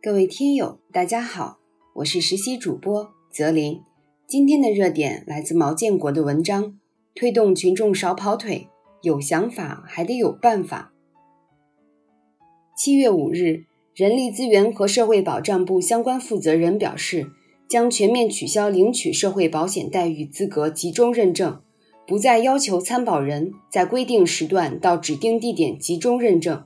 各位听友，大家好，我是实习主播泽林。今天的热点来自毛建国的文章：推动群众少跑腿，有想法还得有办法。七月五日，人力资源和社会保障部相关负责人表示，将全面取消领取社会保险待遇资格集中认证，不再要求参保人在规定时段到指定地点集中认证。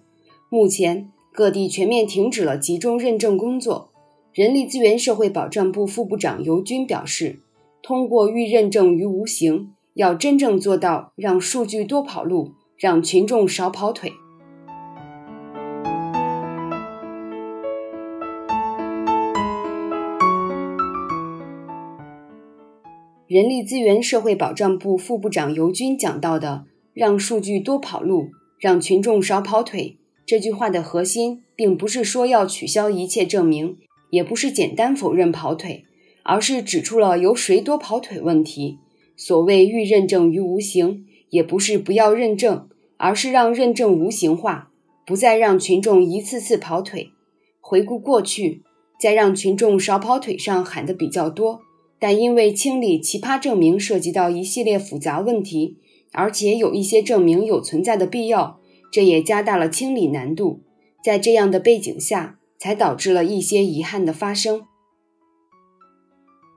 目前。各地全面停止了集中认证工作。人力资源社会保障部副部长尤军表示，通过预认证于无形，要真正做到让数据多跑路，让群众少跑腿。人力资源社会保障部副部长尤军讲到的“让数据多跑路，让群众少跑腿”。这句话的核心，并不是说要取消一切证明，也不是简单否认跑腿，而是指出了由谁多跑腿问题。所谓欲认证于无形，也不是不要认证，而是让认证无形化，不再让群众一次次跑腿。回顾过去，在让群众少跑腿上喊的比较多，但因为清理奇葩证明涉及到一系列复杂问题，而且有一些证明有存在的必要。这也加大了清理难度，在这样的背景下，才导致了一些遗憾的发生。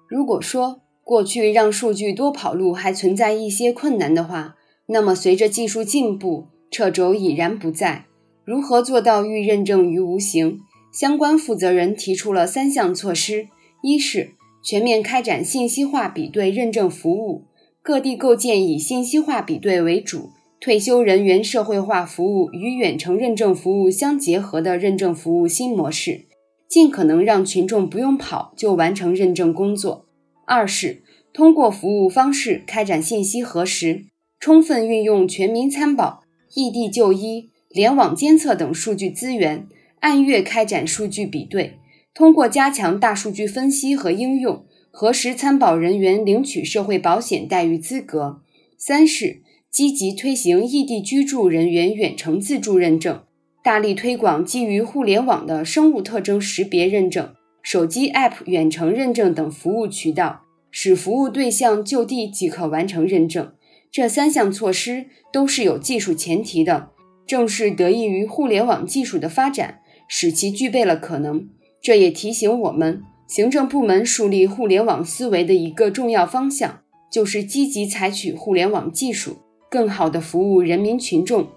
如果说过去让数据多跑路还存在一些困难的话，那么随着技术进步，掣肘已然不在。如何做到预认证于无形？相关负责人提出了三项措施：一是全面开展信息化比对认证服务，各地构建以信息化比对为主。退休人员社会化服务与远程认证服务相结合的认证服务新模式，尽可能让群众不用跑就完成认证工作。二是通过服务方式开展信息核实，充分运用全民参保、异地就医、联网监测等数据资源，按月开展数据比对，通过加强大数据分析和应用，核实参保人员领取社会保险待遇资格。三是。积极推行异地居住人员远程自助认证，大力推广基于互联网的生物特征识别认证、手机 App 远程认证等服务渠道，使服务对象就地即可完成认证。这三项措施都是有技术前提的，正是得益于互联网技术的发展，使其具备了可能。这也提醒我们，行政部门树立互联网思维的一个重要方向，就是积极采取互联网技术。更好的服务人民群众，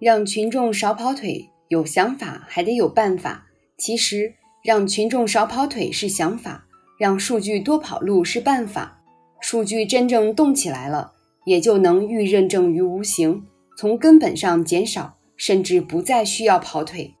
让群众少跑腿。有想法还得有办法。其实，让群众少跑腿是想法，让数据多跑路是办法。数据真正动起来了，也就能预认证于无形，从根本上减少，甚至不再需要跑腿。